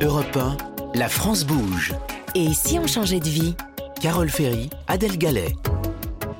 Europe 1, la France bouge. Et si on changeait de vie Carole Ferry, Adèle Gallet.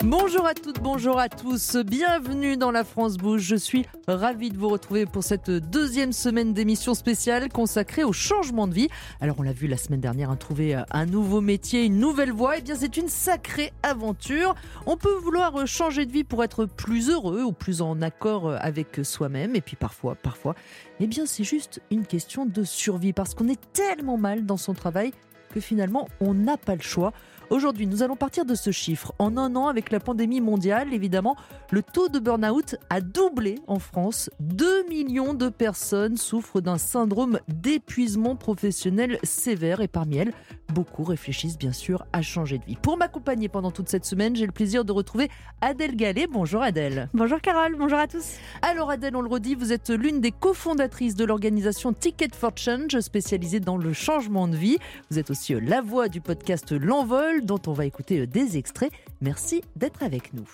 Bonjour à toutes, bonjour à tous, bienvenue dans La France Bouge. Je suis ravie de vous retrouver pour cette deuxième semaine d'émission spéciale consacrée au changement de vie. Alors on l'a vu la semaine dernière, hein, trouver un nouveau métier, une nouvelle voie, et eh bien c'est une sacrée aventure. On peut vouloir changer de vie pour être plus heureux ou plus en accord avec soi-même, et puis parfois, parfois, eh bien c'est juste une question de survie parce qu'on est tellement mal dans son travail que finalement on n'a pas le choix. Aujourd'hui, nous allons partir de ce chiffre. En un an, avec la pandémie mondiale, évidemment, le taux de burn-out a doublé en France. 2 millions de personnes souffrent d'un syndrome d'épuisement professionnel sévère et parmi elles, beaucoup réfléchissent bien sûr à changer de vie. Pour m'accompagner pendant toute cette semaine, j'ai le plaisir de retrouver Adèle Gallet. Bonjour Adèle. Bonjour Carole, bonjour à tous. Alors Adèle, on le redit, vous êtes l'une des cofondatrices de l'organisation Ticket for Change, spécialisée dans le changement de vie. Vous êtes aussi la voix du podcast L'Envol dont on va écouter euh, des extraits. Merci d'être avec nous.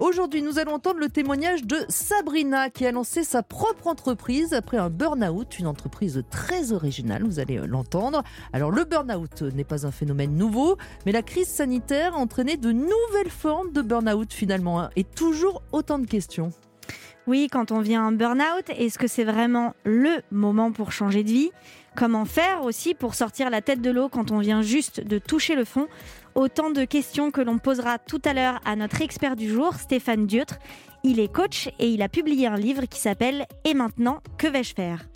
Aujourd'hui, nous allons entendre le témoignage de Sabrina qui a lancé sa propre entreprise après un burn-out, une entreprise très originale, vous allez euh, l'entendre. Alors le burn-out n'est pas un phénomène nouveau, mais la crise sanitaire a entraîné de nouvelles formes de burn-out finalement hein, et toujours autant de questions. Oui, quand on vient un burn-out, est-ce que c'est vraiment le moment pour changer de vie? Comment faire aussi pour sortir la tête de l'eau quand on vient juste de toucher le fond? Autant de questions que l'on posera tout à l'heure à notre expert du jour, Stéphane Dutre. Il est coach et il a publié un livre qui s'appelle Et maintenant, que vais-je faire?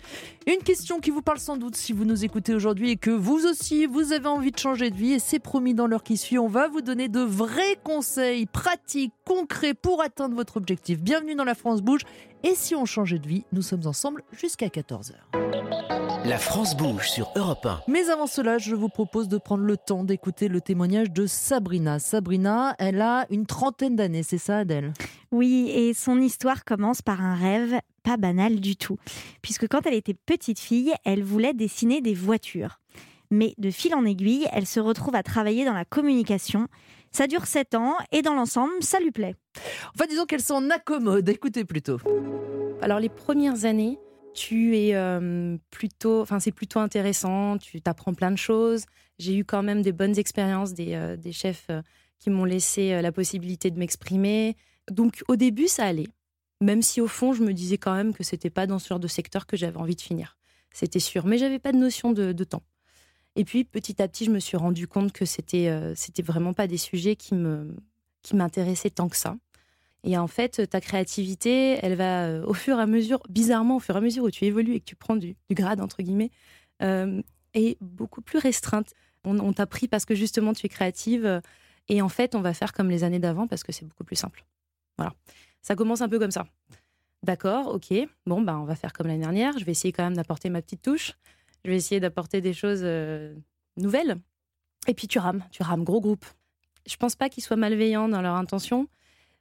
Une question qui vous parle sans doute si vous nous écoutez aujourd'hui et que vous aussi, vous avez envie de changer de vie. Et c'est promis dans l'heure qui suit, on va vous donner de vrais conseils pratiques, concrets pour atteindre votre objectif. Bienvenue dans la France Bouge. Et si on changeait de vie, nous sommes ensemble jusqu'à 14h. La France bouge sur Europe 1. Mais avant cela, je vous propose de prendre le temps d'écouter le témoignage de Sabrina. Sabrina, elle a une trentaine d'années, c'est ça Adèle? Oui, et son histoire commence par un rêve pas banal du tout. Puisque quand elle était petite fille, elle voulait dessiner des voitures. Mais de fil en aiguille, elle se retrouve à travailler dans la communication. Ça dure 7 ans et dans l'ensemble, ça lui plaît. Enfin, disons qu'elle s'en accommode. Écoutez plutôt. Alors, les premières années, tu es euh, plutôt, enfin, c'est plutôt intéressant. Tu t'apprends plein de choses. J'ai eu quand même des bonnes expériences, des, euh, des chefs euh, qui m'ont laissé la possibilité de m'exprimer. Donc, au début, ça allait. Même si au fond, je me disais quand même que c'était pas dans ce genre de secteur que j'avais envie de finir. C'était sûr. Mais j'avais pas de notion de, temps. Et puis petit à petit, je me suis rendu compte que c'était euh, c'était vraiment pas des sujets qui me qui m'intéressaient tant que ça. Et en fait, ta créativité, elle va euh, au fur et à mesure, bizarrement, au fur et à mesure où tu évolues et que tu prends du, grade entre guillemets, euh, est beaucoup plus restreinte. On, on t'a pris parce que justement tu es créative. Et en fait, on va faire comme les années d'avant parce que c'est beaucoup plus simple. Voilà. Ça commence un peu comme ça. D'accord, ok. Bon, bah, on va faire comme l'année dernière. Je vais essayer quand même d'apporter ma petite touche. Je vais essayer d'apporter des choses euh, nouvelles. Et puis tu rames, tu rames, gros groupe. Je pense pas qu'ils soient malveillants dans leur intention,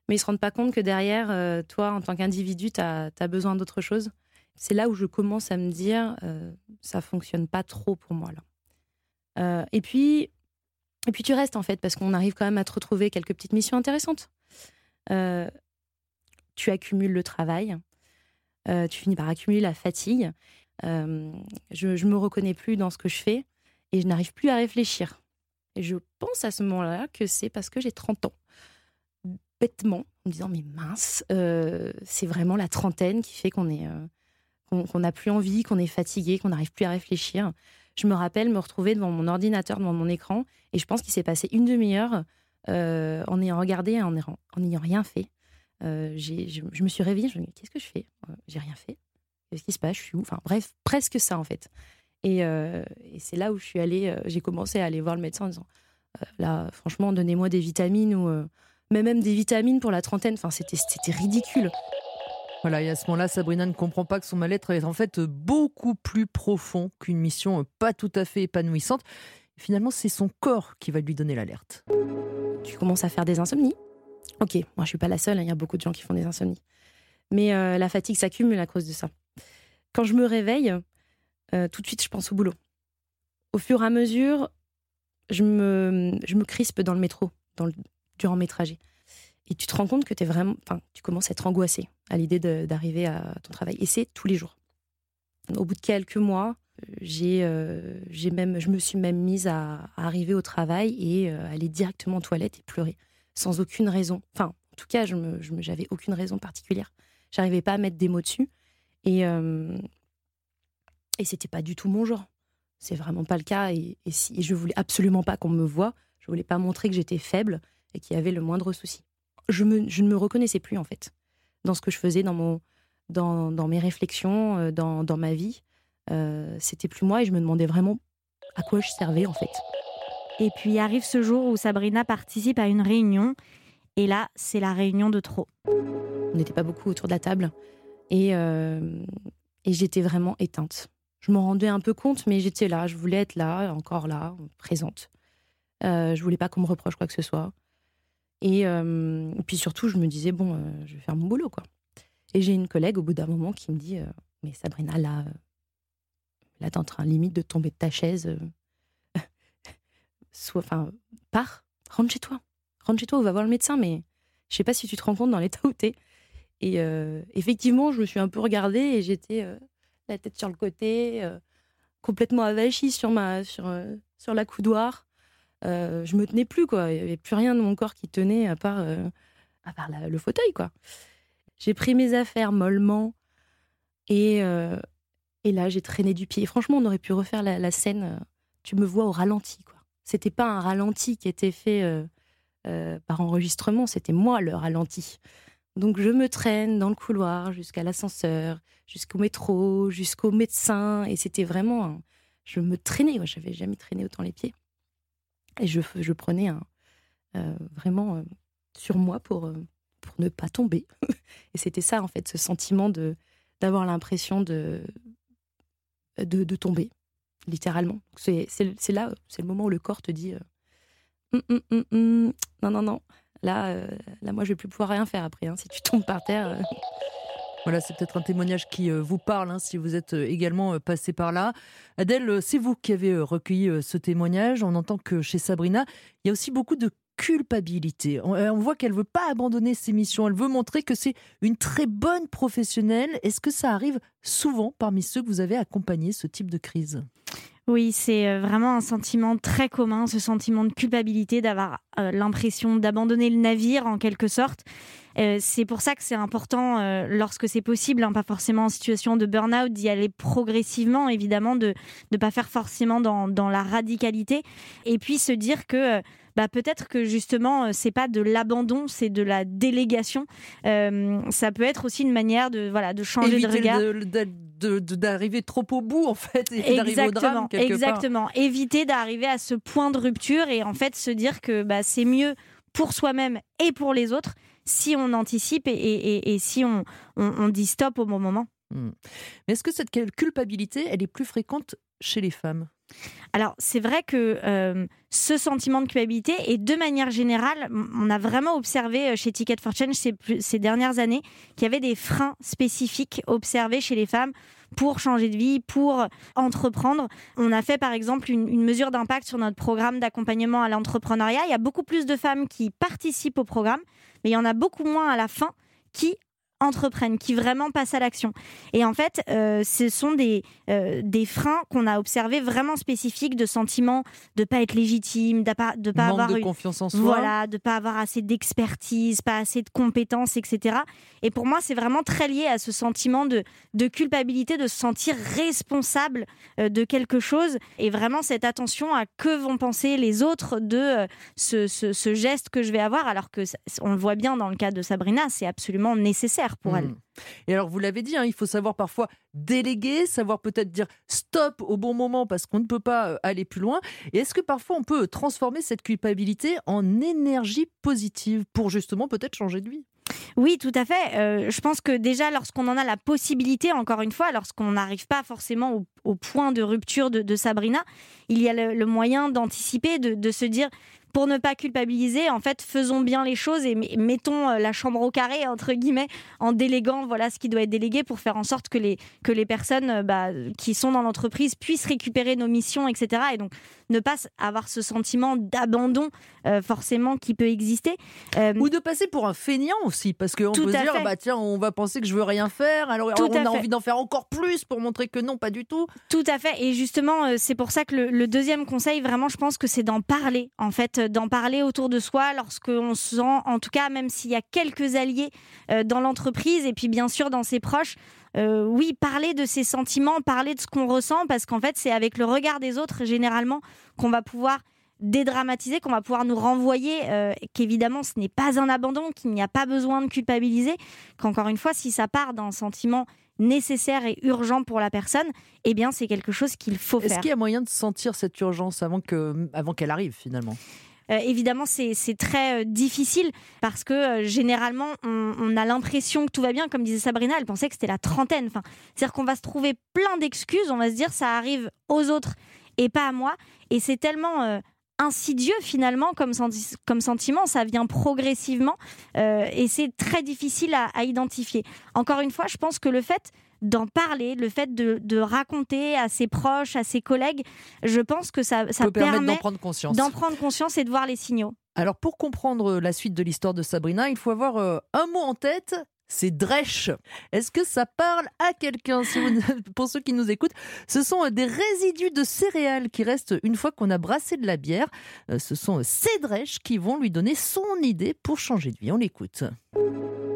mais ils se rendent pas compte que derrière, euh, toi, en tant qu'individu, tu as, besoin d'autre chose. C'est là où je commence à me dire, euh, ça fonctionne pas trop pour moi là. et puis, et puis tu restes en fait, parce qu'on arrive quand même à te retrouver quelques petites missions intéressantes. Tu accumules le travail, tu finis par accumuler la fatigue. Euh, je, je me reconnais plus dans ce que je fais et je n'arrive plus à réfléchir. Et je pense à ce moment-là que c'est parce que j'ai 30 ans. Bêtement, en me disant, mais mince, euh, c'est vraiment la trentaine qui fait qu'on est, euh, qu'on n'a plus envie, qu'on est fatigué, qu'on n'arrive plus à réfléchir. Je me rappelle me retrouver devant mon ordinateur, devant mon écran, et je pense qu'il s'est passé une demi-heure en ayant regardé, en n'ayant rien fait. je, je, me suis réveillée, je me dis, qu'est-ce que je fais? J'ai rien fait. Qu'est-ce qui se passe? Je suis où? Enfin, bref, presque ça en fait. Et, euh, c'est là où je suis allée, euh, j'ai commencé à aller voir le médecin en disant euh, là, franchement, donnez-moi des vitamines ou mais même des vitamines pour la trentaine. Enfin, c'était, c'était ridicule. Voilà, et à ce moment-là, Sabrina ne comprend pas que son mal-être est en fait beaucoup plus profond qu'une mission pas tout à fait épanouissante. Finalement, c'est son corps qui va lui donner l'alerte. Tu commences à faire des insomnies. Ok, moi je suis pas la seule, hein, il y a beaucoup de gens qui font des insomnies. Mais la fatigue s'accumule à cause de ça. Quand je me réveille, euh, tout de suite, je pense au boulot. Au fur et à mesure, je me, je me crispe dans le métro, durant mes trajets. Et tu te rends compte que es vraiment, tu commences à être angoissé à l'idée d'arriver à ton travail. Et c'est tous les jours. Au bout de quelques mois, j'ai, euh, j'ai même, je me suis même mise à, arriver au travail et euh, aller directement aux toilettes et pleurer sans aucune raison. Enfin, en tout cas, je me, j'avais aucune raison particulière. J'arrivais pas à mettre des mots dessus et euh, et c'était pas du tout mon genre. C'est vraiment pas le cas et, et si je voulais absolument pas qu'on me voie. Je voulais pas montrer que j'étais faible et qu'il y avait le moindre souci. Je me, je ne me reconnaissais plus en fait dans ce que je faisais, dans mon, dans, dans mes réflexions, euh, dans, dans ma vie. Euh, c'était plus moi et je me demandais vraiment à quoi je servais en fait. Et puis arrive ce jour où Sabrina participe à une réunion. Et là, c'est la réunion de trop. On n'était pas beaucoup autour de la table et, euh, et j'étais vraiment éteinte. Je m'en rendais un peu compte, mais j'étais là, je voulais être là, encore là, présente. Euh, je voulais pas qu'on me reproche quoi que ce soit. Et, euh, et puis surtout, je me disais, bon, euh, je vais faire mon boulot, quoi. Et j'ai une collègue au bout d'un moment qui me dit, mais Sabrina, là, là, t'es en train limite de tomber de ta chaise. euh, Soit, enfin, pars, rentre chez toi. Rentre chez toi, on va voir le médecin, mais je sais pas si tu te rends compte dans l'état où t'es. Et euh, effectivement, je me suis un peu regardée et j'étais euh, la tête sur le côté, complètement avachie sur, ma, sur, sur la coudoir. Je me tenais plus, quoi. Il n'y avait plus rien de mon corps qui tenait à part, à part le fauteuil, quoi. J'ai pris mes affaires mollement et, et là, j'ai traîné du pied. Franchement, on aurait pu refaire la, scène. euh, Tu me vois au ralenti, quoi. C'était pas un ralenti qui était fait euh, euh, par enregistrement, c'était moi le ralenti. Donc je me traîne dans le couloir jusqu'à l'ascenseur, jusqu'au métro, jusqu'au médecin. Et c'était vraiment. Je me traînais, j'avais jamais traîné autant les pieds. Et je, prenais vraiment sur moi pour, pour ne pas tomber. et c'était ça, en fait, ce sentiment de d'avoir l'impression de, de, de tomber, littéralement. C'est là, c'est le moment où le corps te dit euh, Hum, hum, hum, non, non, non. Là, euh, là, moi, je vais plus pouvoir rien faire après. hein. Si tu tombes par terre, euh, Voilà, c'est peut-être un témoignage qui euh, vous parle, hein, si vous êtes également passé par là. Adèle, c'est vous qui avez recueilli ce témoignage. On entend que chez Sabrina, il y a aussi beaucoup de culpabilité. On, euh, on voit qu'elle veut pas abandonner ses missions. Elle veut montrer que c'est une très bonne professionnelle. Est-ce que ça arrive souvent parmi ceux que vous avez accompagnés, ce type de crise? Oui, c'est euh, vraiment un sentiment très commun, ce sentiment de culpabilité, d'avoir euh, l'impression d'abandonner le navire en quelque sorte. C'est pour ça que c'est important, lorsque c'est possible, hein, pas forcément en situation de burn-out, d'y aller progressivement, évidemment, de ne pas faire forcément dans, dans la radicalité. Et puis se dire que bah, peut-être que justement, euh, c'est pas de l'abandon, c'est de la délégation. Euh, ça peut être aussi une manière de, voilà, de changer de Éviter regard. de- d'arriver trop au bout, en fait, et d'arriver au drame, quelque part. exactement. Éviter d'arriver à ce point de rupture et en fait se dire que bah, c'est mieux pour soi-même et pour les autres si on anticipe et, et- et- et si on, on- on dit stop au bon moment. Hmm. Mais est-ce que cette culpabilité, elle est plus fréquente chez les femmes? Alors, c'est vrai que euh, ce sentiment de culpabilité, et de manière générale, on a vraiment observé euh, chez Ticket for Change ces, dernières années qu'il y avait des freins spécifiques observés chez les femmes pour changer de vie, pour entreprendre. On a fait par exemple une mesure d'impact sur notre programme d'accompagnement à l'entrepreneuriat. Il y a beaucoup plus de femmes qui participent au programme, mais il y en a beaucoup moins à la fin qui entreprennent, qui vraiment passent à l'action. Et en fait, euh, ce sont des, euh, des freins qu'on a observés vraiment spécifiques de sentiments de pas être légitime, de pas, de pas Manque avoir de une- confiance en soi voilà, de pas avoir assez d'expertise, pas assez de compétences, etc. Et pour moi, c'est vraiment très lié à ce sentiment de, de culpabilité, de se sentir responsable euh, de quelque chose, et vraiment cette attention à que vont penser les autres de ce, ce- ce geste que je vais avoir, alors que on le voit bien dans le cas de Sabrina, c'est absolument nécessaire pour elle. Hmm. Et alors, vous l'avez dit, hein, il faut savoir parfois déléguer, savoir peut-être dire stop au bon moment parce qu'on ne peut pas euh, aller plus loin. Et est-ce que parfois on peut transformer cette culpabilité en énergie positive pour justement peut-être changer de vie? Oui, tout à fait. Euh, je pense que déjà, lorsqu'on en a la possibilité, encore une fois, lorsqu'on n'arrive pas forcément au, au point de rupture de, de Sabrina, il y a le, le moyen d'anticiper, de, de se dire pour ne pas culpabiliser, en fait, faisons bien les choses et mettons euh, la chambre au carré, entre guillemets, en déléguant voilà ce qui doit être délégué pour faire en sorte que les, que les personnes euh, bah, qui sont dans l'entreprise puissent récupérer nos missions, etc. Et donc, ne pas avoir ce sentiment d'abandon euh, forcément qui peut exister. Ou de passer pour un feignant aussi, parce qu'on peut se dire, bah, tiens, on va penser que je veux rien faire, alors, on a envie d'en faire encore plus pour montrer que non, pas du tout. Tout à fait. Et justement, c'est pour ça que le, le deuxième conseil, vraiment, je pense que c'est d'en parler, en fait, d'en parler autour de soi lorsqu'on se sent, en tout cas, même s'il y a quelques alliés euh, dans l'entreprise et puis bien sûr dans ses proches, euh, oui, parler de ses sentiments, parler de ce qu'on ressent, parce qu'en fait, c'est avec le regard des autres, généralement, qu'on va pouvoir dédramatiser, qu'on va pouvoir nous renvoyer euh, qu'évidemment ce n'est pas un abandon, qu'il n'y a pas besoin de culpabiliser, qu'encore une fois, si ça part d'un sentiment nécessaire et urgent pour la personne, eh bien c'est quelque chose qu'il faut faire. Est-ce qu'il y a moyen de sentir cette urgence avant qu'elle avant qu'elle arrive finalement? Euh, évidemment, c'est très euh, difficile parce que euh, généralement, on, a l'impression que tout va bien. Comme disait Sabrina, elle pensait que c'était la trentaine. Enfin, C'est-à-dire qu'on va se trouver plein d'excuses. On va se dire ça arrive aux autres et pas à moi. Et c'est tellement insidieux finalement comme, sentiment, ça vient progressivement et c'est très difficile à, identifier. Encore une fois, je pense que le fait d'en parler, le fait de, raconter à ses proches, à ses collègues, je pense que ça, ça permet d'en prendre conscience. D'en prendre conscience et de voir les signaux. Alors pour comprendre la suite de l'histoire de Sabrina, il faut avoir euh, un mot en tête, c'est Dresch. Est-ce que ça parle à quelqu'un Pour ceux qui nous écoutent, ce sont euh, des résidus de céréales qui restent une fois qu'on a brassé de la bière. Euh, ce sont ces Dresch qui vont lui donner son idée pour changer de vie. On l'écoute.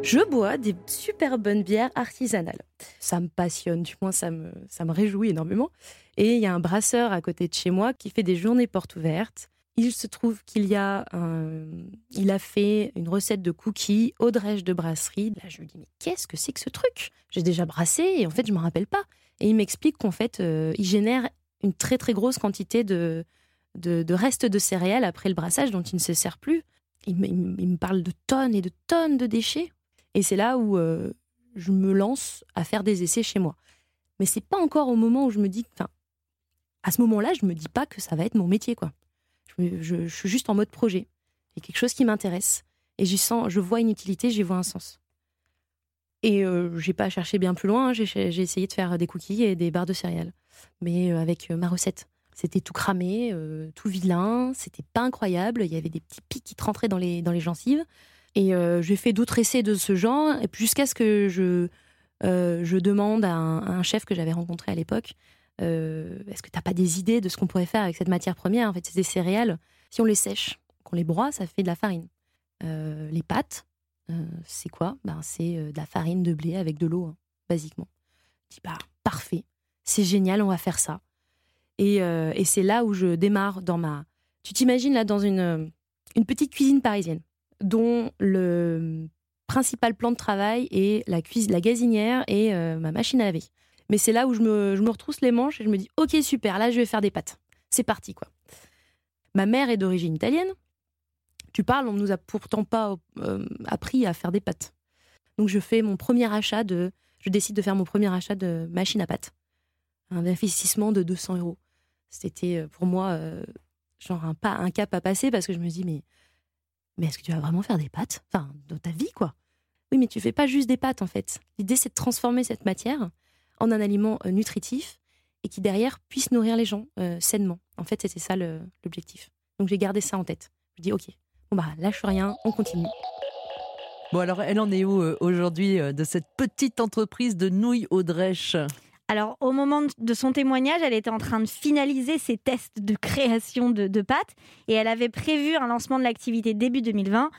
Je bois des super bonnes bières artisanales. Ça me passionne, du moins ça me, ça me réjouit énormément. Et il y a un brasseur à côté de chez moi qui fait des journées portes ouvertes. Il se trouve qu'il y a il a fait une recette de cookies au drèche de brasserie. Là, je me dis mais qu'est-ce que c'est que ce truc? J'ai déjà brassé et en fait je me rappelle pas. Et il m'explique qu'en fait euh, il génère une très très grosse quantité de, de, restes de céréales après le brassage dont il ne se sert plus. il me parle de tonnes et de tonnes de déchets. Et c'est là où euh, je me lance à faire des essais chez moi. Mais c'est pas encore au moment où je me dis, enfin, à ce moment-là, je me dis pas que ça va être mon métier, quoi. Je, suis juste en mode projet. Il y a quelque chose qui m'intéresse et j'y sens, je vois une utilité, j'y vois un sens. Et euh, j'ai pas cherché bien plus loin. Hein. J'ai essayé de faire des cookies et des barres de céréales, mais euh, avec ma recette. C'était tout cramé, tout vilain, c'était pas incroyable. Il y avait des petits pics qui rentraient dans les, gencives. Et euh, j'ai fait d'autres essais de ce genre, jusqu'à ce que euh, je demande à un, chef que j'avais rencontré à l'époque euh, est-ce que tu n'as pas des idées de ce qu'on pourrait faire avec cette matière première En fait, c'est des céréales. Si on les sèche, qu'on les broie, ça fait de la farine. les pâtes, c'est quoi? Ben, C'est de la farine de blé avec de l'eau, hein, basiquement. Je dis bah, parfait, c'est génial, on va faire ça. Et, et c'est là où je démarre dans ma. Tu t'imagines là dans une, une petite cuisine parisienne dont le principal plan de travail est la, cuisine, la gazinière et euh, ma machine à laver. Mais c'est là où je me, retrousse les manches et je me dis ok super, là je vais faire des pâtes. C'est parti quoi. Ma mère est d'origine italienne. Tu parles, on ne nous a pourtant pas euh, appris à faire des pâtes. Donc je fais mon premier achat de, je décide de faire mon premier achat de machine à pâtes, un investissement de 200 euros. C'était euh, pour moi genre un, pas, un cap à passer parce que je me dis mais mais est-ce que tu vas vraiment faire des pâtes? Enfin, dans ta vie, quoi. Oui, mais tu fais pas juste des pâtes, en fait. L'idée, c'est de transformer cette matière en un aliment euh, nutritif et qui, derrière, puisse nourrir les gens euh, sainement. En fait, c'était ça l'objectif. Donc, j'ai gardé ça en tête. Je dis, OK, bon, bah, lâche rien, on continue. Bon, alors, elle en est où euh, aujourd'hui de cette petite entreprise de nouilles au drèche alors, au moment de son témoignage, elle était en train de finaliser ses tests de création de, pâtes et elle avait prévu un lancement de l'activité début 2020.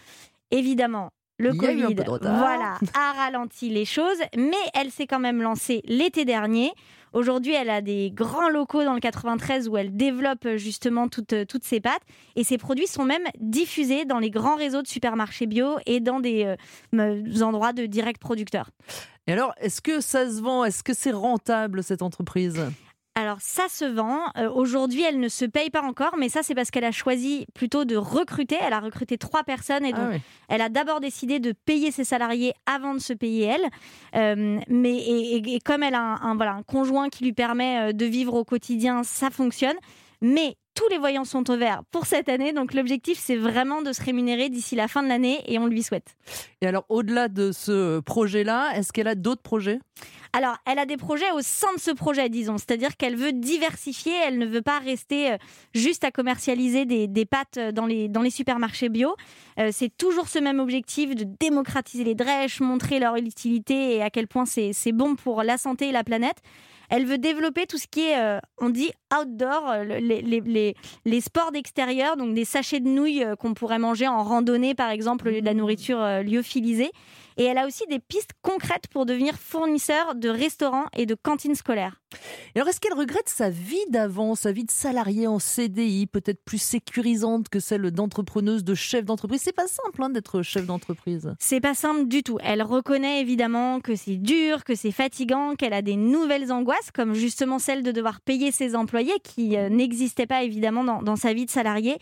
Évidemment, le Covid voilà, a ralenti les choses, mais elle s'est quand même lancée l'été dernier. Aujourd'hui, elle a des grands locaux dans le 93 où elle développe justement toutes, toutes ses pâtes. Et ses produits sont même diffusés dans les grands réseaux de supermarchés bio et dans des euh, endroits de direct producteurs. Et alors, est-ce que ça se vend? Est-ce que c'est rentable cette entreprise? Alors ça se vend. Euh, aujourd'hui, elle ne se paye pas encore, mais ça c'est parce qu'elle a choisi plutôt de recruter. Elle a recruté trois personnes et ah donc elle a d'abord décidé de payer ses salariés avant de se payer elle. Euh, mais et, comme elle a un, voilà, un conjoint qui lui permet euh, de vivre au quotidien, ça fonctionne. Mais tous les voyants sont au vert pour cette année. Donc l'objectif, c'est vraiment de se rémunérer d'ici la fin de l'année et on lui souhaite. Et alors, au-delà de ce projet-là, est-ce qu'elle a d'autres projets? Alors, elle a des projets au sein de ce projet, disons. C'est-à-dire qu'elle veut diversifier, elle ne veut pas rester euh, juste à commercialiser des, pâtes dans les, dans les supermarchés bio. Euh, c'est toujours ce même objectif de démocratiser les drèches, montrer leur utilité et à quel point c'est bon pour la santé et la planète. Elle veut développer tout ce qui est, euh, on dit, outdoor, euh, les, les, les, sports d'extérieur, donc des sachets de nouilles euh, qu'on pourrait manger en randonnée, par exemple, de la nourriture lyophilisée. Et elle a aussi des pistes concrètes pour devenir fournisseur de restaurants et de cantines scolaires. Alors, est-ce qu'elle regrette sa vie d'avant, sa vie de salariée en CDI, peut-être plus sécurisante que celle d'entrepreneuse, de chef d'entreprise? C'est pas simple hein, d'être chef d'entreprise. C'est pas simple du tout. Elle reconnaît évidemment que c'est dur, que c'est fatigant, qu'elle a des nouvelles angoisses, comme justement celle de devoir payer ses employés, qui euh, n'existaient pas évidemment dans, sa vie de salariée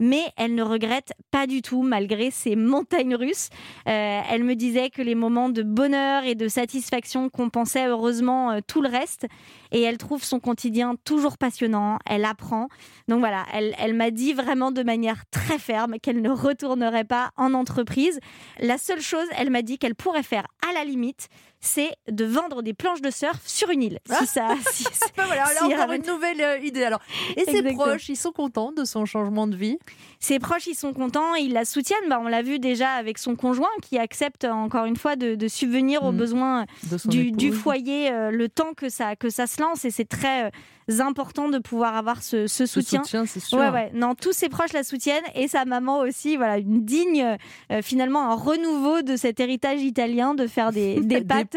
mais elle ne regrette pas du tout malgré ces montagnes russes. Euh, elle me disait que les moments de bonheur et de satisfaction compensaient heureusement euh, tout le reste et elle trouve son quotidien toujours passionnant, elle apprend. Donc voilà, elle, elle m'a dit vraiment de manière très ferme qu'elle ne retournerait pas en entreprise. La seule chose, elle m'a dit qu'elle pourrait faire à la limite, c'est de vendre des planches de surf sur une île. Si ça, si, voilà, encore une nouvelle euh, idée. Alors, et ses proches, ils sont contents de son changement de vie? Ses proches, ils sont contents, ils la soutiennent. Bah, on l'a vu déjà avec son conjoint qui accepte encore une fois de, subvenir aux mm. besoins du, foyer euh, le temps que ça, que ça se lance. Et c'est très euh, important de pouvoir avoir ce, soutien. c'est sûr. Ouais, ouais. Non, tous ses proches la soutiennent et sa maman aussi. Voilà, une digne, finalement, un renouveau de cet héritage italien de faire des, des pâtes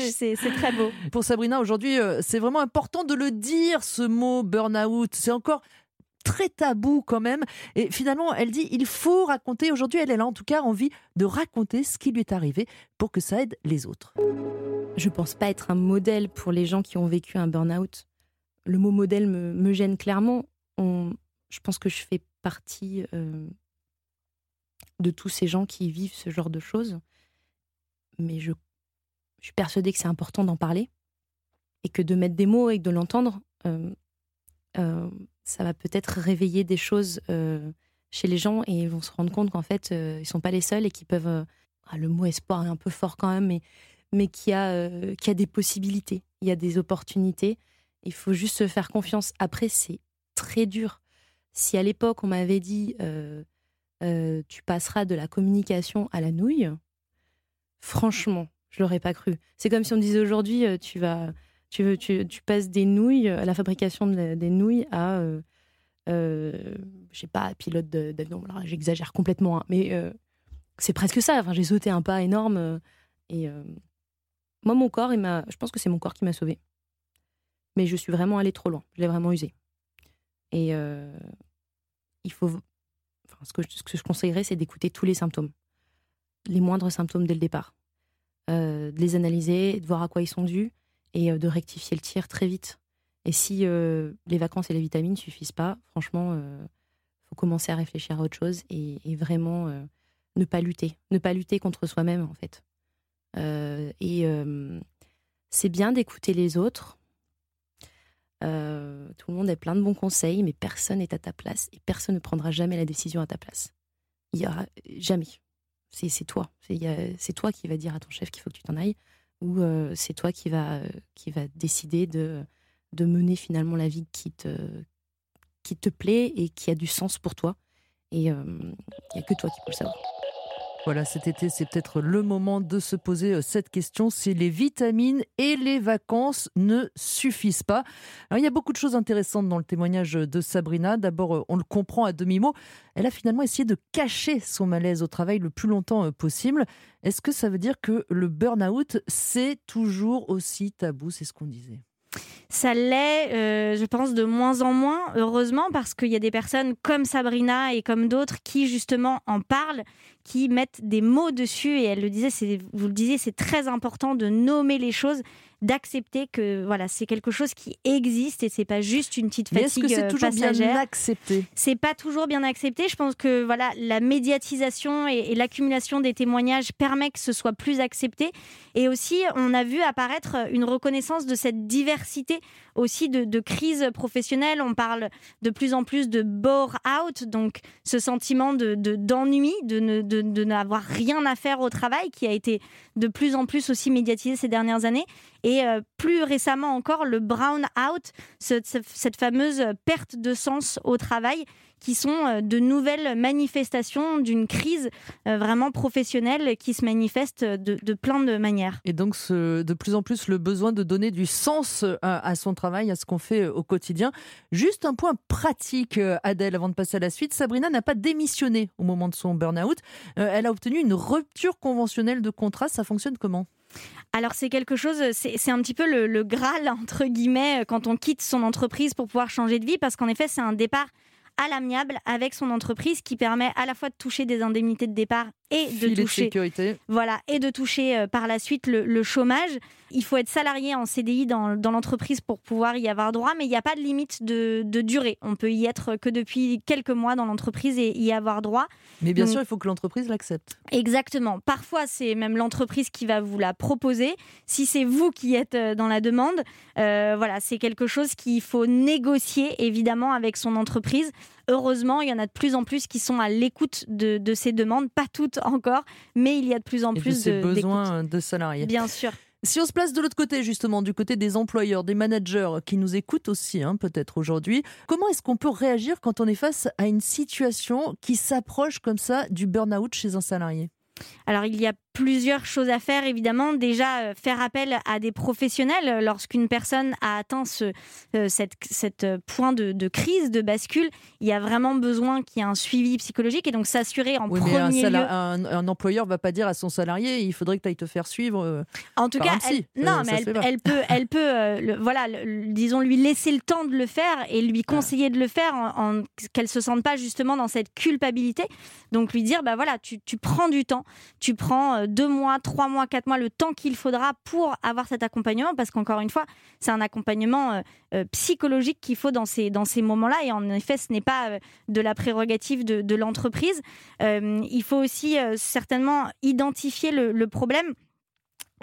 c'est très beau. Pour Sabrina, aujourd'hui, euh, c'est vraiment important de le dire, ce mot burn-out. C'est encore très tabou quand même. Et finalement, elle dit, il faut raconter. Aujourd'hui, elle, elle a en tout cas envie de raconter ce qui lui est arrivé pour que ça aide les autres. Je pense pas être un modèle pour les gens qui ont vécu un burn-out. Le mot modèle me, gêne clairement. je pense que je fais partie euh, de tous ces gens qui vivent ce genre de choses. Mais je suis persuadée que c'est important d'en parler et que de mettre des mots et de l'entendre, euh, euh, ça va peut-être réveiller des choses chez les gens et ils vont se rendre compte qu'en fait, ils ne sont pas les seuls et qu'ils peuvent. Ah, le mot espoir est un peu fort quand même, mais, qu'il y a des possibilités, il y a des opportunités. Il faut juste se faire confiance. Après, c'est très dur. Si à l'époque, on m'avait dit tu passeras de la communication à la nouille, franchement, je l'aurais pas cru. C'est comme si on disait aujourd'hui, euh, tu vas, tu, veux, tu, passes des nouilles, la fabrication des nouilles à, euh, euh, je sais pas, pilote d'avion. J'exagère complètement, hein, mais euh, c'est presque ça. Enfin, j'ai sauté un pas énorme et moi, mon corps, il je pense que c'est mon corps qui m'a sauvé. Mais je suis vraiment allée trop loin. Je l'ai vraiment usé. Et il faut, ce que, je conseillerais, c'est d'écouter tous les symptômes, les moindres symptômes dès le départ euh, de les analyser, de voir à quoi ils sont dus et euh, de rectifier le tir très vite. Et si euh, les vacances et les vitamines suffisent pas, franchement, il faut commencer à réfléchir à autre chose et, vraiment ne pas lutter, ne pas lutter contre soi-même en fait. et c'est bien d'écouter les autres. Tout le monde a plein de bons conseils, mais personne n'est à ta place et personne ne prendra jamais la décision à ta place. Il y aura jamais c'est toi. C'est toi qui va dire à ton chef qu'il faut que tu t'en ailles, ou euh, c'est toi qui va, euh, qui va décider de, de mener finalement la vie qui te, qui te plaît et qui a du sens pour toi. Et il euh, n'y a que toi qui peux le savoir. Voilà, cet été, c'est peut-être le moment de se poser euh, cette question si les vitamines et les vacances ne suffisent pas. il y a beaucoup de choses intéressantes dans le témoignage de Sabrina. D'abord, euh, on le comprend à demi-mot. Elle a finalement essayé de cacher son malaise au travail le plus longtemps euh, possible. Est-ce que ça veut dire que le burn-out, c'est toujours aussi tabou? C'est ce qu'on disait. Ça l'est, euh, je pense, de moins en moins, heureusement, parce qu'il y a des personnes comme Sabrina et comme d'autres qui, justement, en parlent, qui mettent des mots dessus. Et elle le disait, vous le disiez, c'est très important de nommer les choses, d'accepter que voilà, c'est quelque chose qui existe et c'est pas juste une petite Mais est-ce fatigue que c'est euh, toujours bien passagère. accepté? C'est pas toujours bien accepté. Je pense que voilà, la médiatisation et, et l'accumulation des témoignages permet que ce soit plus accepté. Et aussi, on a vu apparaître une reconnaissance de cette diversité aussi de, de crises professionnelles. On parle de plus en plus de bore-out, donc ce sentiment de, de- d'ennui, de, ne- de, de n'avoir rien à faire au travail, qui a été de plus en plus aussi médiatisé ces dernières années. Et euh, plus récemment encore, le brown-out, ce- ce- cette fameuse perte de sens au travail, qui sont euh, de nouvelles manifestations d'une crise euh, vraiment professionnelle qui se manifeste de, plein de manière. Et donc, de plus en plus, le besoin de donner du sens à, à son travail, à ce qu'on fait au quotidien. Juste un point pratique, Adèle, avant de passer à la suite. Sabrina n'a pas démissionné au moment de son burn-out. Elle a obtenu une rupture conventionnelle de contrat. Ça fonctionne comment? Alors c'est quelque chose, c'est un petit peu le, le Graal, entre guillemets, euh, quand on quitte son entreprise pour pouvoir changer de vie, parce qu'en effet c'est un départ à l'amiable avec son entreprise qui permet à la fois de toucher des indemnités de départ et de Filet de toucher sécurité. voilà, et de toucher euh, par la suite le, le chômage. Il faut être salarié en CDI dans, dans l'entreprise pour pouvoir y avoir droit, mais il n'y a pas de limite de, de durée. On peut y être que depuis quelques mois dans l'entreprise et y avoir droit. Mais bien Donc- sûr, il faut que l'entreprise l'accepte. Exactement. Parfois, c'est même l'entreprise qui va vous la proposer. Si c'est vous qui êtes euh, dans la demande, euh, voilà, c'est quelque chose qu'il faut négocier évidemment avec son entreprise. Heureusement, il y en a de plus en plus qui sont à l'écoute de, de ces demandes, pas toutes encore, mais il y a de plus en Et de plus de- d'écoute. besoins de salariés. Bien sûr. Si on se place de l'autre côté, justement, du côté des employeurs, des managers qui nous écoutent aussi, hein, peut-être aujourd'hui, comment est-ce qu'on peut réagir quand on est face à une situation qui s'approche comme ça du burn-out chez un salarié? Alors, il y a plusieurs choses à faire, évidemment. Déjà, euh, faire appel à des professionnels lorsqu'une personne a atteint ce euh, cette, cette, euh, point de, de crise, de bascule. Il y a vraiment besoin qu'il y ait un suivi psychologique et donc s'assurer en Oui, mais un, premier sala- lieu. un, un employeur va pas dire à son salarié il faudrait que tu ailles te faire suivre. euh, En tout cas, un elle, non, mais elle, peut, elle peut, le- voilà, le- disons lui laisser le temps de le faire et lui conseiller de le faire en, en- qu'elle se sente pas justement dans cette culpabilité. Donc lui dire, bah voilà, tu, tu prends du temps, tu prends deux mois, trois mois, quatre mois, le temps qu'il faudra pour avoir cet accompagnement, parce qu'encore une fois, c'est un accompagnement euh, euh, psychologique qu'il faut dans ces dans ces moments-là. Et en effet, ce n'est pas euh, de la prérogative de, de l'entreprise. Il faut aussi certainement identifier le, le problème.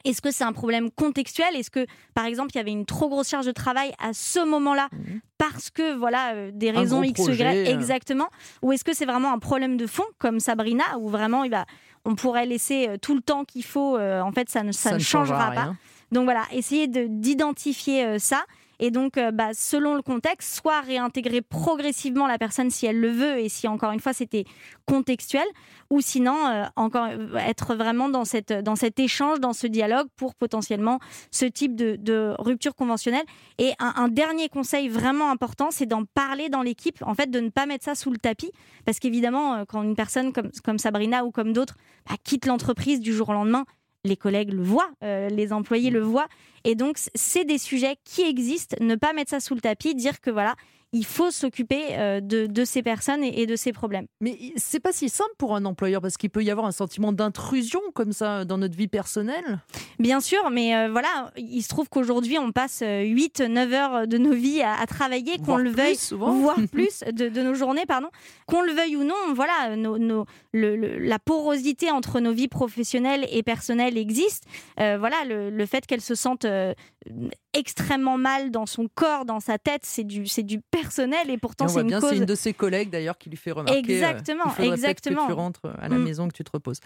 Est-ce que c'est un problème contextuel? Est-ce que, par exemple, il y avait une trop grosse charge de travail à ce moment-là Mhm. parce que, voilà, euh, des raisons X, Y, euh. exactement Ou est-ce que c'est vraiment un problème de fond, comme Sabrina, où vraiment, il va, on pourrait laisser euh, tout le temps qu'il faut, euh, en fait, ça ne, ça ne changera pas. Donc voilà, essayer de- d'identifier euh, ça. Et donc, euh, bah, selon le contexte, soit réintégrer progressivement la personne si elle le veut et si, encore une fois, c'était contextuel, ou sinon, euh, encore euh, être vraiment dans, cette, dans cet échange, dans ce dialogue pour potentiellement ce type de, rupture conventionnelle. Et un, dernier conseil vraiment important, c'est d'en parler dans l'équipe, en fait, de ne pas mettre ça sous le tapis. Parce qu'évidemment, quand une personne comme, comme Sabrina ou comme d'autres bah, quitte l'entreprise du jour au lendemain, les collègues le voient, euh, les employés le voient. Et donc, c'est des sujets qui existent. Ne pas mettre ça sous le tapis, dire que voilà, il faut s'occuper euh, de, de ces personnes et, et de ces problèmes. Mais c'est pas si simple pour un employeur parce qu'il peut y avoir un sentiment d'intrusion comme ça dans notre vie personnelle. Bien sûr, mais euh, voilà, il se trouve qu'aujourd'hui, on passe 8-9 heures de nos vies à, à travailler, qu'on le veuille, souvent. voire plus de, de nos journées, pardon, qu'on le veuille ou non, voilà, nos- nos- le- le- la porosité entre nos vies professionnelles et personnelles existe. Euh, voilà, le, le fait qu'elle se sente euh, extrêmement mal dans son corps, dans sa tête, c'est du, c'est du personnel et pourtant c'est une bien, cause. c'est une de ses collègues d'ailleurs qui lui fait remarquer. euh, Exactement, il exactement. que tu rentres à la Mm. maison, que tu te reposes.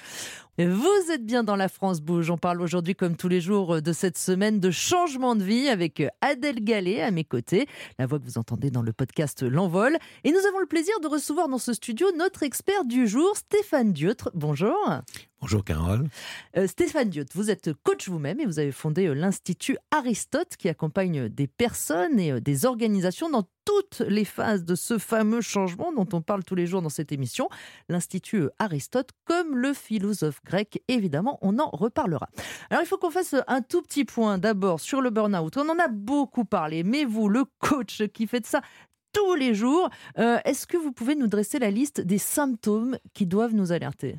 Vous êtes bien dans la France Bouge. On parle aujourd'hui, comme tous les jours de cette semaine, de changement de vie avec Adèle Gallet à mes côtés, la voix que vous entendez dans le podcast L'Envol. Et nous avons le plaisir de recevoir dans ce studio notre expert du jour, Stéphane Diotre. Bonjour. Bonjour Carole. Euh, Stéphane Diotte, vous êtes coach vous-même et vous avez fondé euh, l'Institut Aristote qui accompagne des personnes et euh, des organisations dans toutes les phases de ce fameux changement dont on parle tous les jours dans cette émission. L'Institut euh, Aristote, comme le philosophe grec, évidemment, on en reparlera. Alors il faut qu'on fasse un tout petit point d'abord sur le burn-out. On en a beaucoup parlé, mais vous, le coach qui fait ça tous les jours, euh, est-ce que vous pouvez nous dresser la liste des symptômes qui doivent nous alerter?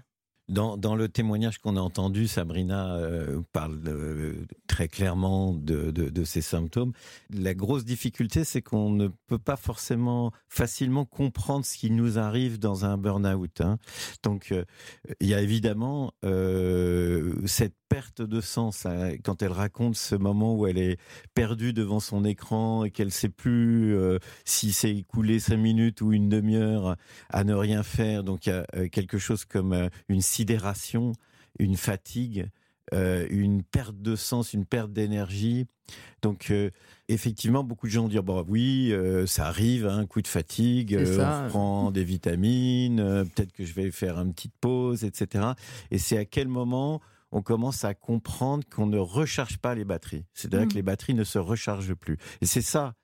Dans, dans le témoignage qu'on a entendu, Sabrina euh, parle euh, très clairement de, de, ces symptômes. La grosse difficulté, c'est qu'on ne peut pas forcément facilement comprendre ce qui nous arrive dans un burn-out. Hein. Donc, euh, il y a évidemment cette perte de sens quand elle raconte ce moment où elle est perdue devant son écran et qu'elle ne sait plus si c'est écoulé cinq minutes ou une demi-heure à ne rien faire. Donc, il y a quelque chose comme une sidération, une fatigue, euh, une perte de sens, une perte d'énergie. Donc, euh, effectivement, beaucoup de gens disent bon, oui, euh, ça arrive, un hein, coup de fatigue, on prend des vitamines, peut-être que je vais faire une petite pause, etc. Et c'est à quel moment on commence à comprendre qu'on ne recharge pas les batteries. C'est-à-dire que mmh. les batteries ne se rechargent plus. Et c'est ça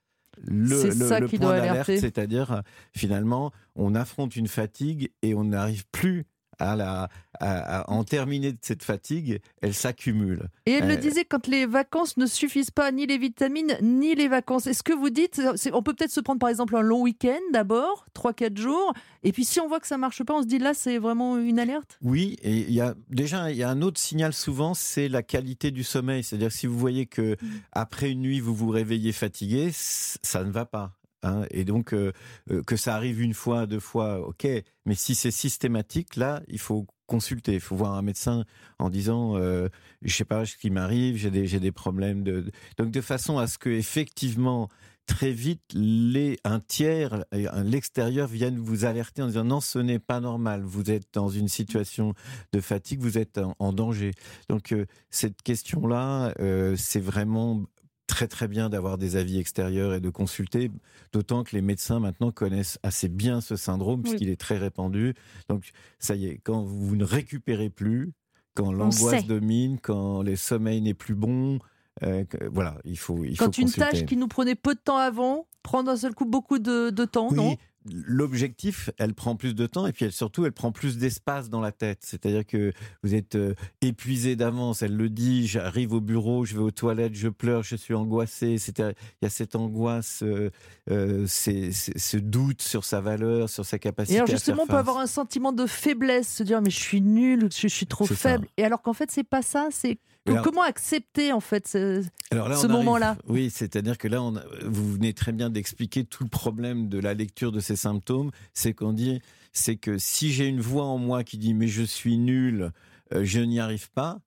le, le, le point d'alerte, c'est-à-dire finalement, on affronte une fatigue et on n'arrive plus à, la, à, en terminer de cette fatigue, elle s'accumule. Et elle le euh, disait, quand les vacances ne suffisent pas, ni les vitamines, ni les vacances. Est-ce que vous dites, on peut peut-être se prendre par exemple un long week-end d'abord, 3-4 jours, et puis si on voit que ça marche pas, on se dit là, c'est vraiment une alerte? Oui, et il y a déjà il y a un autre signal souvent, c'est la qualité du sommeil. C'est-à-dire si vous voyez que mmh. après une nuit, vous vous réveillez fatigué, ça ne va pas. Hein, et donc, euh, euh, que ça arrive une fois, deux fois, ok. Mais si c'est systématique, là, il faut consulter. Il faut voir un médecin en disant, euh, je sais pas ce qui m'arrive, j'ai des, des problèmes de. Donc, de façon à ce que effectivement, très vite, les, un tiers, l'extérieur vienne vous alerter en disant non, ce n'est pas normal. Vous êtes dans une situation de fatigue, vous êtes en, danger. Donc, cette question-là, c'est vraiment très très bien d'avoir des avis extérieurs et de consulter, d'autant que les médecins maintenant connaissent assez bien ce syndrome puisqu'il est très répandu. Donc ça y est, quand vous ne récupérez plus, quand l'angoisse domine, quand le sommeil n'est plus bon, euh, voilà, il faut. Il quand une tâche qui nous prenait peu de temps avant prend d'un seul coup beaucoup de, de temps, non? L'objectif, elle prend plus de temps et puis elle, surtout, elle prend plus d'espace dans la tête. C'est-à-dire que vous êtes euh, épuisé d'avance. Elle le dit. J'arrive au bureau, je vais aux toilettes, je pleure, je suis angoissé. Il y a cette angoisse, euh, euh ce doute sur sa valeur, sur sa capacité. Et alors justement, on peut avoir un sentiment de faiblesse, se dire mais je suis nul, je, suis trop faible. Et alors qu'en fait, c'est pas ça. C'est comment accepter en fait ce, ce moment-là? Oui, c'est-à-dire que là, on vous venez très bien d'expliquer tout le problème de la lecture de ces symptômes. C'est qu'on dit, c'est que si j'ai une voix en moi qui dit mais je suis nul, euh, je n'y arrive pas,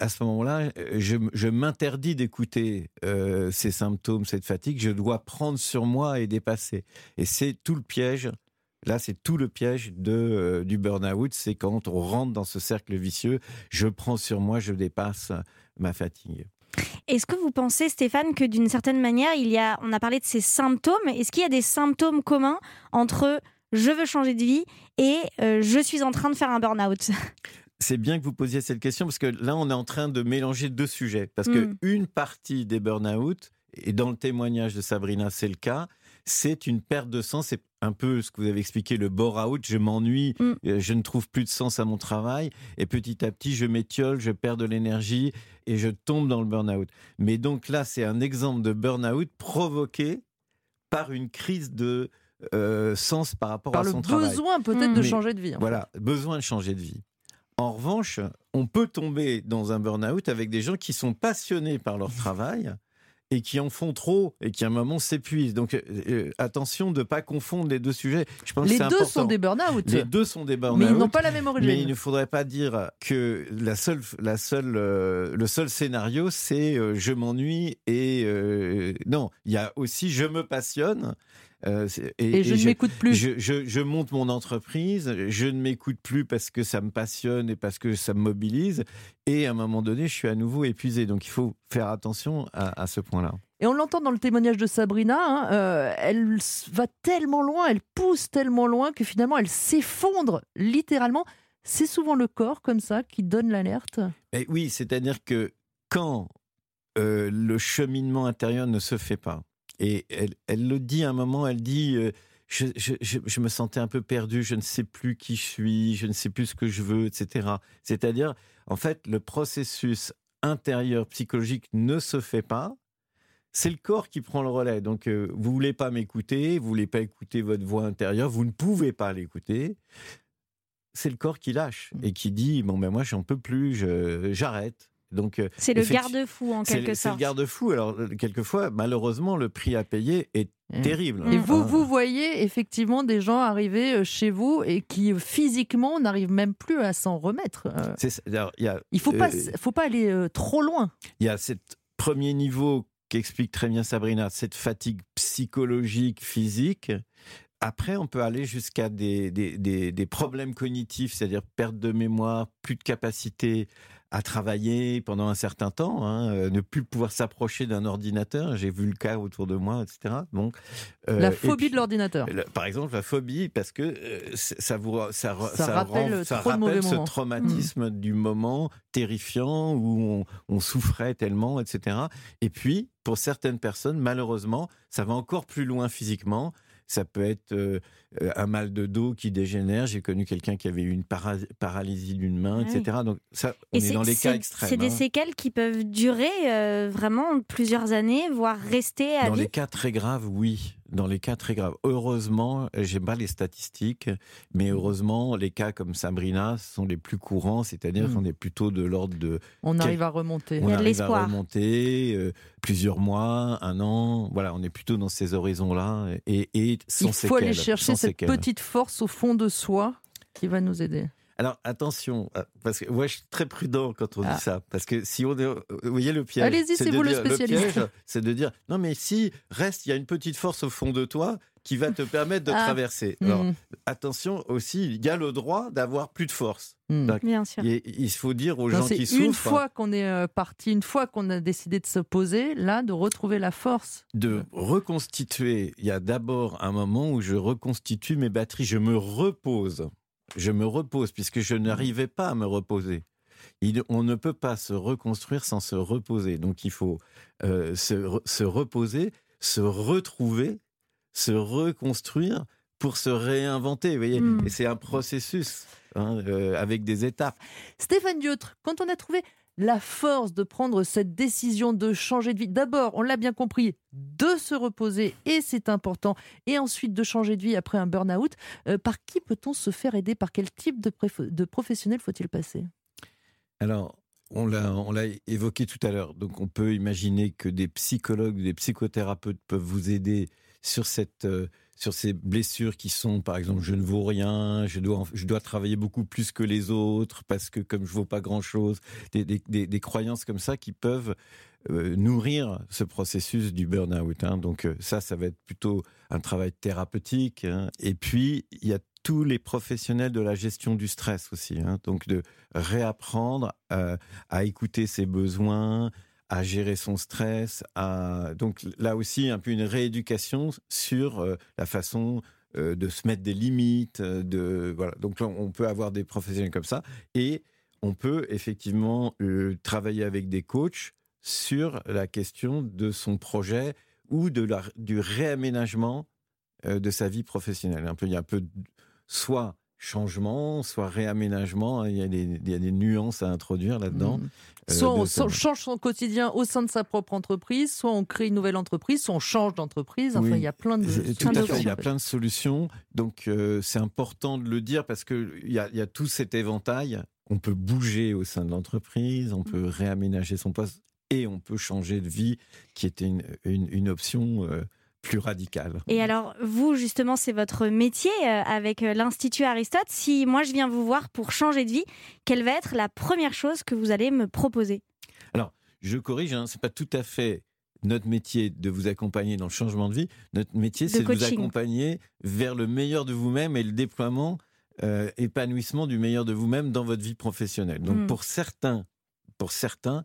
à ce moment-là, euh, je, m'interdis d'écouter euh, ces symptômes, cette fatigue. Je dois prendre sur moi et dépasser. Et c'est tout le piège Là, c'est tout le piège de, euh, du burn-out, c'est quand on rentre dans ce cercle vicieux, je prends sur moi, je dépasse ma fatigue. Est-ce que vous pensez, Stéphane, que d'une certaine manière, il y a, on a parlé de ces symptômes, est-ce qu'il y a des symptômes communs entre je veux changer de vie et euh, je suis en train de faire un burn-out? C'est bien que vous posiez cette question parce que là, on est en train de mélanger deux sujets. Parce que hmm. partie des burn-out, et dans le témoignage de Sabrina, c'est le cas, c'est une perte de sens. C'est un peu ce que vous avez expliqué, le bore-out. Je m'ennuie, mm. euh, je ne trouve plus de sens à mon travail. Et petit à petit, je m'étiole, je perds de l'énergie et je tombe dans le burn-out. Mais donc là, c'est un exemple de burn-out provoqué par une crise de euh, sens par rapport à son travail. besoin peut-être de changer de vie. Voilà, besoin de changer de vie. En revanche, on peut tomber dans un burn-out avec des gens qui sont passionnés par leur travail et qui en font trop et qui à un moment s'épuisent. Donc euh, euh, attention de ne pas confondre les deux sujets. Je pense les deux sont des burn-out. Les deux sont des burn-out. Mais ils n'ont pas la même origine. Mais il ne faudrait pas dire que la seule, la seule, euh, le seul scénario c'est je m'ennuie et non, il y a aussi je me passionne euh, et, je ne m'écoute plus. Je, monte mon entreprise, je ne m'écoute plus parce que ça me passionne et parce que ça me mobilise. Et à un moment donné, je suis à nouveau épuisé. Donc il faut faire attention à, ce point-là. Et on l'entend dans le témoignage de Sabrina, hein, euh, elle va tellement loin, elle pousse tellement loin que finalement elle s'effondre littéralement. C'est souvent le corps comme ça qui donne l'alerte. Oui, c'est-à-dire que quand euh, le cheminement intérieur ne se fait pas, et elle, elle, le dit à un moment, elle dit euh, je, je, je, me sentais un peu perdu, je ne sais plus qui je suis, je ne sais plus ce que je veux, etc. C'est-à-dire, en fait, le processus intérieur psychologique ne se fait pas. C'est le corps qui prend le relais. Donc, euh, vous voulez pas m'écouter, vous voulez pas écouter votre voix intérieure, vous ne pouvez pas l'écouter. c'est le corps qui lâche Mm. et qui dit bon ben moi j'en peux plus, j'arrête. Donc euh, C'est le garde-fou en quelque le- c'est le sorte. garde-fou. Alors euh, quelquefois, malheureusement, le prix à payer est Mm. terrible. Et Mm. vous, vous voyez effectivement des gens arriver euh, chez vous et qui physiquement n'arrivent même plus à s'en remettre. Alors, il y a, Il faut pas, Euh, faut pas aller euh, trop loin. il y a ce premier niveau qu'explique très bien Sabrina, cette fatigue psychologique, physique. Après, on peut aller jusqu'à des, des, des- des problèmes cognitifs, c'est-à-dire perte de mémoire, plus de capacité à travailler pendant un certain temps, hein, euh, ne plus pouvoir s'approcher d'un ordinateur. J'ai vu le cas autour de moi, etc. Donc, euh, La phobie puis- de l'ordinateur. Par exemple, la phobie, parce que euh, ça vous ça, Ça rappelle rend- ça ce moments. Mmh. traumatisme du moment terrifiant où on, on souffrait tellement, etc. Et puis, pour certaines personnes, malheureusement, ça va encore plus loin physiquement. Ça peut être euh, un mal de dos qui dégénère. J'ai connu quelqu'un qui avait eu une para- paralysie d'une main, Ah oui. etc. Donc ça, on Et est c'est dans les cas extrêmes. c'est des hein. séquelles qui peuvent durer euh, vraiment plusieurs années, voire rester à Dans vie? les cas très graves, oui. Dans les cas très graves. Heureusement, j'ai pas les statistiques, mais heureusement, les cas comme Sabrina sont les plus courants, c'est-à-dire Mm. qu'on est plutôt de l'ordre de. On arrive à remonter. On y a de arrive à l'espoir. remonter euh, plusieurs mois, un an. Voilà, on est plutôt dans ces horizons-là et, et sans Il faut aller chercher cette séquelles. petite force au fond de soi qui va nous aider. Alors attention, euh, parce que moi je suis très prudent quand on Ah. dit ça, parce que si on est, euh, vous voyez le piège. Allez-y, c'est vous le dire- spécialiste. c'est de dire non mais si reste, il y a une petite force au fond de toi qui va te permettre de Ah. traverser. Alors Mm. attention aussi, il y a le droit d'avoir plus de force. Mm. Bien sûr. Et il faut dire aux Non, gens c'est qui une souffrent fois qu'on est euh, parti, une fois qu'on a décidé de se poser, là, de retrouver la force. de reconstituer. Il y a d'abord un moment où je reconstitue mes batteries, je me repose. Je me repose puisque je n'arrivais pas à me reposer. Il- on ne peut pas se reconstruire sans se reposer. Donc il faut euh, se, re- se reposer, se retrouver, se reconstruire pour se réinventer. Vous voyez Mm. Et c'est un processus hein, euh, avec des étapes. Stéphane Diotre, quand on a trouvé la force de prendre cette décision de changer de vie, d'abord, on l'a bien compris, de se reposer, et c'est important, et ensuite de changer de vie après un burn-out, euh, par qui peut-on se faire aider? Par quel type de, professionnel faut-il passer? Alors, on l'a, on l'a évoqué tout à l'heure. Donc, on peut imaginer que des psychologues, des psychothérapeutes peuvent vous aider sur cette, euh, sur ces blessures qui sont, par exemple, je ne vaux rien, je dois, je dois travailler beaucoup plus que les autres parce que comme je vaux pas grand chose, des, des- des- des croyances comme ça qui peuvent euh, nourrir ce processus du burn-out. hein. Donc, euh, ça, ça va être plutôt un travail thérapeutique. hein. Et puis, il y a tous les professionnels de la gestion du stress aussi. hein. Donc, de réapprendre euh, à écouter ses besoins, à gérer son stress. À... Donc là aussi, un peu une rééducation sur euh, la façon euh, de se mettre des limites. euh, De... Voilà. Donc on peut avoir des professionnels comme ça. Et on peut effectivement travailler avec des coachs sur la question de son projet ou de la, du réaménagement de sa vie professionnelle. Un peu, il y a un peu soit changement, soit réaménagement. hein, Il y a des, il y a des nuances à introduire là-dedans. Mm. euh, Soit on de change son quotidien au sein de sa propre entreprise, soit on crée une nouvelle entreprise, soit on change d'entreprise. Enfin, Oui. il y a plein de Tout à solutions, fait, il y a plein de solutions. Donc, euh, c'est important de le dire parce qu'il y a, il y a tout cet éventail. On peut bouger au sein de l'entreprise, on peut réaménager son poste et on peut changer de vie, qui était une, une, une option euh, plus radicale. Et alors, vous, justement, c'est votre métier euh, avec euh, l'Institut Aristote. Si moi, je viens vous voir pour changer de vie, quelle va être la première chose que vous allez me proposer? Je corrige, hein, c'est pas tout à fait notre métier de vous accompagner dans le changement de vie. Notre métier, c'est de vous accompagner vers le meilleur de vous-même et le déploiement, euh, épanouissement du meilleur de vous-même dans votre vie professionnelle. Donc, Mm. pour certains, pour certains,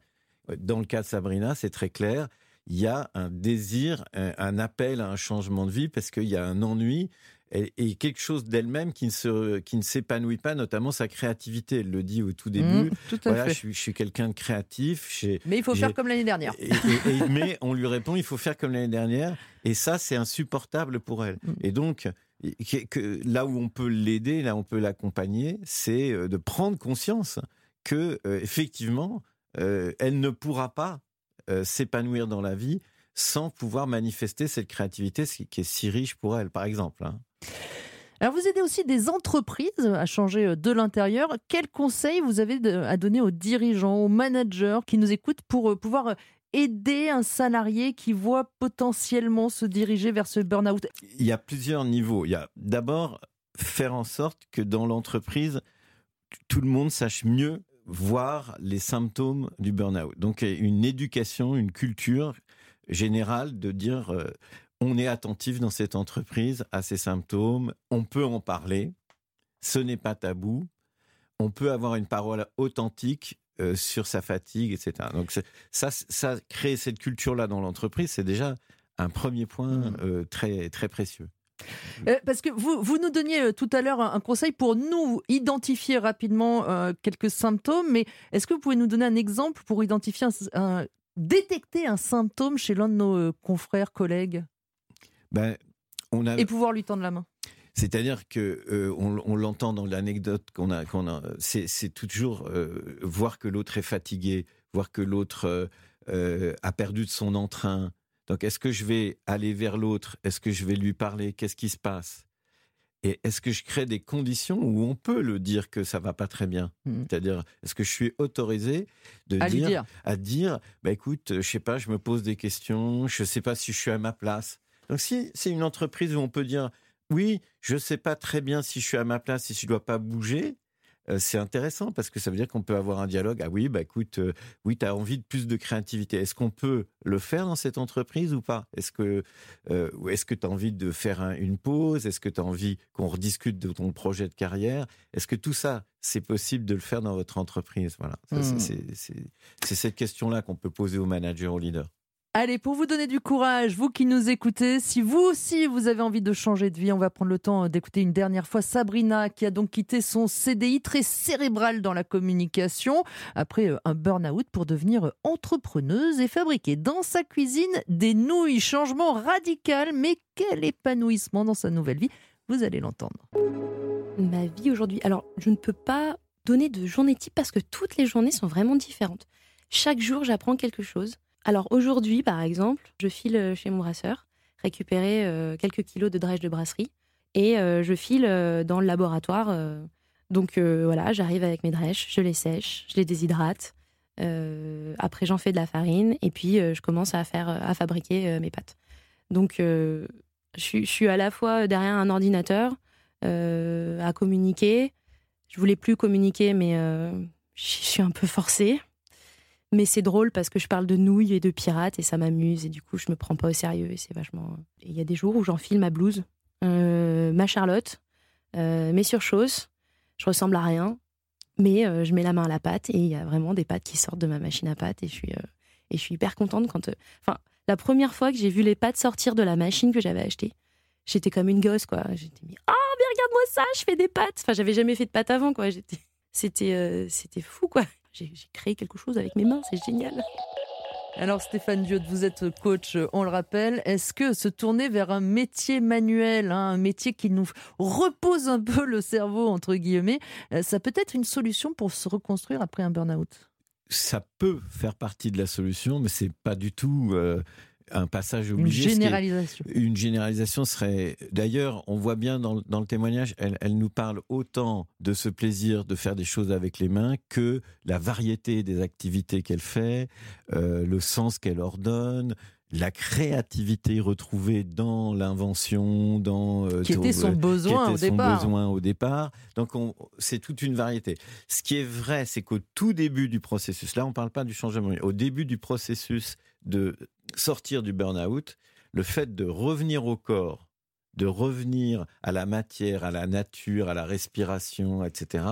dans le cas de Sabrina, c'est très clair. Il y a un désir, un, appel à un changement de vie parce qu'il y a un ennui et, et quelque chose d'elle-même qui ne se, qui ne s'épanouit pas, notamment sa créativité. Elle le dit au tout début. Mm, tout à voilà, fait. je suis, je suis quelqu'un de créatif. Mais il faut faire comme l'année dernière. et- et- et- mais on lui répond, il faut faire comme l'année dernière. Et ça, c'est insupportable pour elle. Mm. Et donc, que- que- là où on peut l'aider, là où on peut l'accompagner, c'est euh, de prendre conscience que euh, effectivement, euh, elle ne pourra pas euh, s'épanouir dans la vie sans pouvoir manifester cette créativité qui qui est si riche pour elle, par exemple. hein. Alors vous aidez aussi des entreprises à changer de l'intérieur. Quels conseils vous avez à donner aux dirigeants, aux managers qui nous écoutent pour pouvoir aider un salarié qui voit potentiellement se diriger vers ce burn-out? Il y a plusieurs niveaux. Il y a d'abord faire en sorte que dans l'entreprise, tout le monde sache mieux voir les symptômes du burn-out. Donc une éducation, une culture générale de dire euh, on est attentif dans cette entreprise à ces symptômes, on peut en parler, ce n'est pas tabou, on peut avoir une parole authentique euh, sur sa fatigue, etc. Donc ça, ça créer cette culture-là dans l'entreprise, c'est déjà un premier point mmh. euh, très, très précieux. Euh, parce que vous, vous nous donniez tout à l'heure un, conseil pour nous identifier rapidement quelques symptômes, mais est-ce que vous pouvez nous donner un exemple pour identifier un, détecter un symptôme chez l'un de nos confrères, collègues? Ben, on a... Et pouvoir lui tendre la main c'est-à-dire que euh, on, l'entend dans l'anecdote qu'on a, qu'on a c'est toujours euh, voir que l'autre est fatigué, voir que l'autre euh, a perdu de son entrain. Donc, est-ce que je vais aller vers l'autre? Est-ce que je vais lui parler? Qu'est-ce qui se passe? Et est-ce que je crée des conditions où on peut le dire que ça va pas très bien? Mmh. C'est-à-dire, est-ce que je suis autorisé de à dire, dire, à dire, bah écoute, je sais pas, je me pose des questions, je sais pas si je suis à ma place. Donc, si c'est une entreprise où on peut dire oui, je ne sais pas très bien si je suis à ma place si je ne dois pas bouger. Euh, c'est intéressant parce que ça veut dire qu'on peut avoir un dialogue. Ah oui, bah écoute, euh, oui, tu as envie de plus de créativité. Est-ce qu'on peut le faire dans cette entreprise ou pas? Est-ce que euh, est-ce que tu as envie de faire une pause? Est-ce que tu as envie qu'on rediscute de ton projet de carrière? Est-ce que tout ça, c'est possible de le faire dans votre entreprise? Voilà, mmh. c'est cette question-là qu'on peut poser aux managers, aux leaders. Allez, pour vous donner du courage, vous qui nous écoutez, si vous aussi vous avez envie de changer de vie, on va prendre le temps d'écouter une dernière fois Sabrina qui a donc quitté son CDI très cérébral dans la communication après euh, un burn-out pour devenir entrepreneuse et fabriquer dans sa cuisine des nouilles. Changement radical, mais quel épanouissement dans sa nouvelle vie. Vous allez l'entendre. Ma vie aujourd'hui, alors je ne peux pas donner de journée type parce que toutes les journées sont vraiment différentes. Chaque jour, j'apprends quelque chose. Alors aujourd'hui, par exemple, je file euh, chez mon brasseur récupérer euh, quelques kilos de drèche de brasserie et euh, je file dans le laboratoire. donc voilà, j'arrive avec mes drèches, je les sèche, je les déshydrate. après, j'en fais de la farine et puis je commence à faire, à fabriquer mes pâtes. Donc, je, je, suis à la fois derrière un ordinateur à communiquer. Je voulais plus communiquer, mais je suis un peu forcée. Mais c'est drôle parce que je parle de nouilles et de pirates et ça m'amuse et du coup je me prends pas au sérieux et c'est vachement. Il y a des jours où j'enfile ma blouse, euh, ma Charlotte, euh, mes surchausses, je ressemble à rien, mais euh, je mets la main à la pâte et il y a vraiment des pâtes qui sortent de ma machine à pâte et je suis hyper contente quand. Enfin, la première fois que j'ai vu les pâtes sortir de la machine que j'avais achetée, j'étais comme une gosse quoi. J'étais mis oh mais regarde-moi ça, je fais des pâtes. Enfin j'avais jamais fait de pâtes avant quoi. C'était c'était fou quoi j'ai créé quelque chose avec mes mains, c'est génial. Alors Stéphane Diode, vous êtes coach, on le rappelle. Est-ce que se tourner vers un métier manuel, hein, un métier qui nous repose un peu le cerveau, entre guillemets, euh, ça peut être une solution pour se reconstruire après un burn-out? Ça peut faire partie de la solution, mais c'est pas du tout euh, un passage obligé. Une généralisation. une généralisation serait. D'ailleurs, on voit bien dans, le témoignage, elle, elle, nous parle autant de ce plaisir de faire des choses avec les mains que la variété des activités qu'elle fait, euh, le sens qu'elle ordonne, la créativité retrouvée dans l'invention, dans euh, qui était son besoin qui était au son départ. besoin au départ. Donc c'est toute une variété. Ce qui est vrai, c'est qu'au tout début du processus, là on ne parle pas du changement, au début du processus de sortir du burn-out, le fait de revenir au corps, de revenir à la matière, à la nature, à la respiration, etc.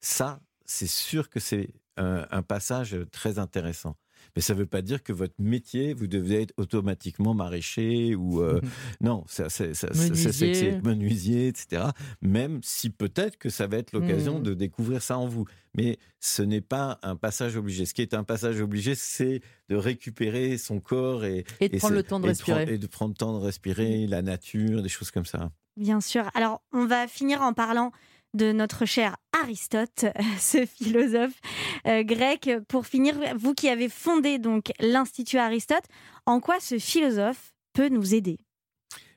Ça, c'est sûr que c'est un passage très intéressant. Mais ça ne veut pas dire que votre métier, vous devez être automatiquement maraîcher ou euh, non, ça, c'est menuisier. menuisier, etc. Même si peut-être que ça va être l'occasion mmh. de découvrir ça en vous. Mais ce n'est pas un passage obligé. Ce qui est un passage obligé, c'est de récupérer son corps et, et de prendre le temps de respirer. et de prendre le temps de respirer, la nature, des choses comme ça. Bien sûr. Alors, on va finir en parlant de notre cher Aristote, ce philosophe euh, grec. Pour finir, vous qui avez fondé donc l'Institut Aristote, en quoi ce philosophe peut nous aider?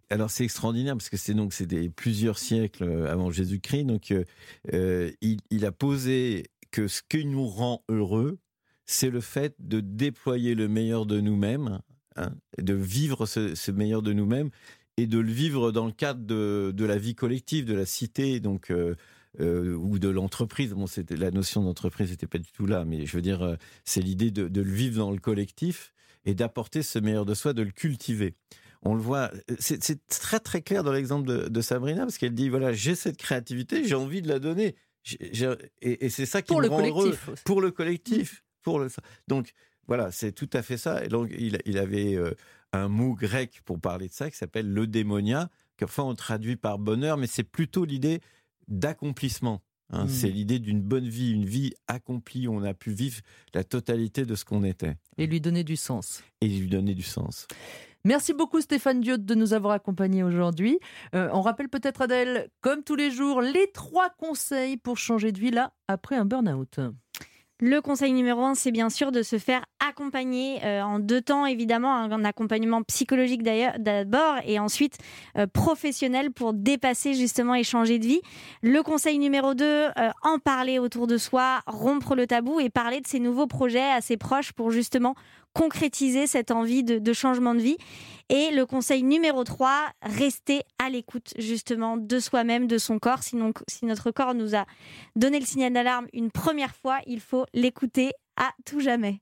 Alors c'est extraordinaire parce que c'est donc c'est plusieurs siècles avant Jésus-Christ. Donc euh, il, a posé que ce qui nous rend heureux, c'est le fait de déployer le meilleur de nous-mêmes, hein, de vivre ce meilleur de nous-mêmes et de le vivre dans le cadre de, de la vie collective, de la cité. Donc euh, ou de l'entreprise. Bon, c'était la notion d'entreprise n'était pas du tout là, mais je veux dire, euh, c'est l'idée de, le vivre dans le collectif et d'apporter ce meilleur de soi, de le cultiver. On le voit, euh, c'est très très clair dans l'exemple de, Sabrina parce qu'elle dit voilà, j'ai cette créativité, j'ai envie de la donner, et, c'est ça qui pour me le rend heureux pour le collectif, pour le donc voilà, c'est tout à fait ça. Et donc il, il avait un mot grec pour parler de ça qui s'appelle le démonia, qu'enfin on traduit par bonheur, mais c'est plutôt l'idée d'accomplissement. Hein. Hmm. C'est l'idée d'une bonne vie, une vie accomplie où on a pu vivre la totalité de ce qu'on était. Et lui donner du sens. Et lui donner du sens. Merci beaucoup Stéphane Diot de nous avoir accompagnés aujourd'hui. Euh, on rappelle peut-être Adèle, comme tous les jours, les trois conseils pour changer de vie là après un burn-out. Le conseil numéro un, c'est bien sûr de se faire accompagner euh, en deux temps, évidemment, un, accompagnement psychologique d'abord et ensuite euh, professionnel pour dépasser justement et changer de vie. Le conseil numéro deux, euh, en parler autour de soi, rompre le tabou et parler de ses nouveaux projets à ses proches pour justement concrétiser cette envie de, changement de vie. Et le conseil numéro 3, rester à l'écoute justement de soi-même, de son corps. Sinon, si notre corps nous a donné le signal d'alarme une première fois, il faut l'écouter à tout jamais.